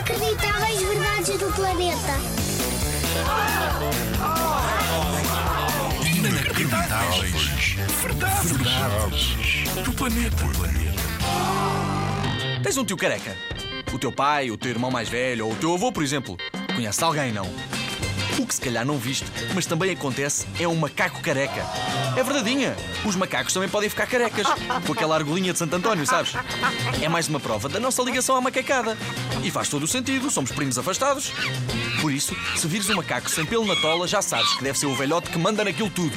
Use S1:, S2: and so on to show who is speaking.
S1: Inacreditáveis verdades do planeta.
S2: Inacreditáveis. Verdades. Verdades. Do planeta.
S3: Tens um tio careca? O teu pai, o teu irmão mais velho ou o teu avô, por exemplo. Conhece alguém, não? O que se calhar não viste, mas também acontece, é um macaco careca. É verdadeinha. Os macacos também podem ficar carecas. Com aquela argolinha de Santo António, sabes? É mais uma prova da nossa ligação à macacada. E faz todo o sentido, somos primos afastados. Por isso, se vires um macaco sem pelo na tola, já sabes que deve ser o velhote que manda naquilo tudo.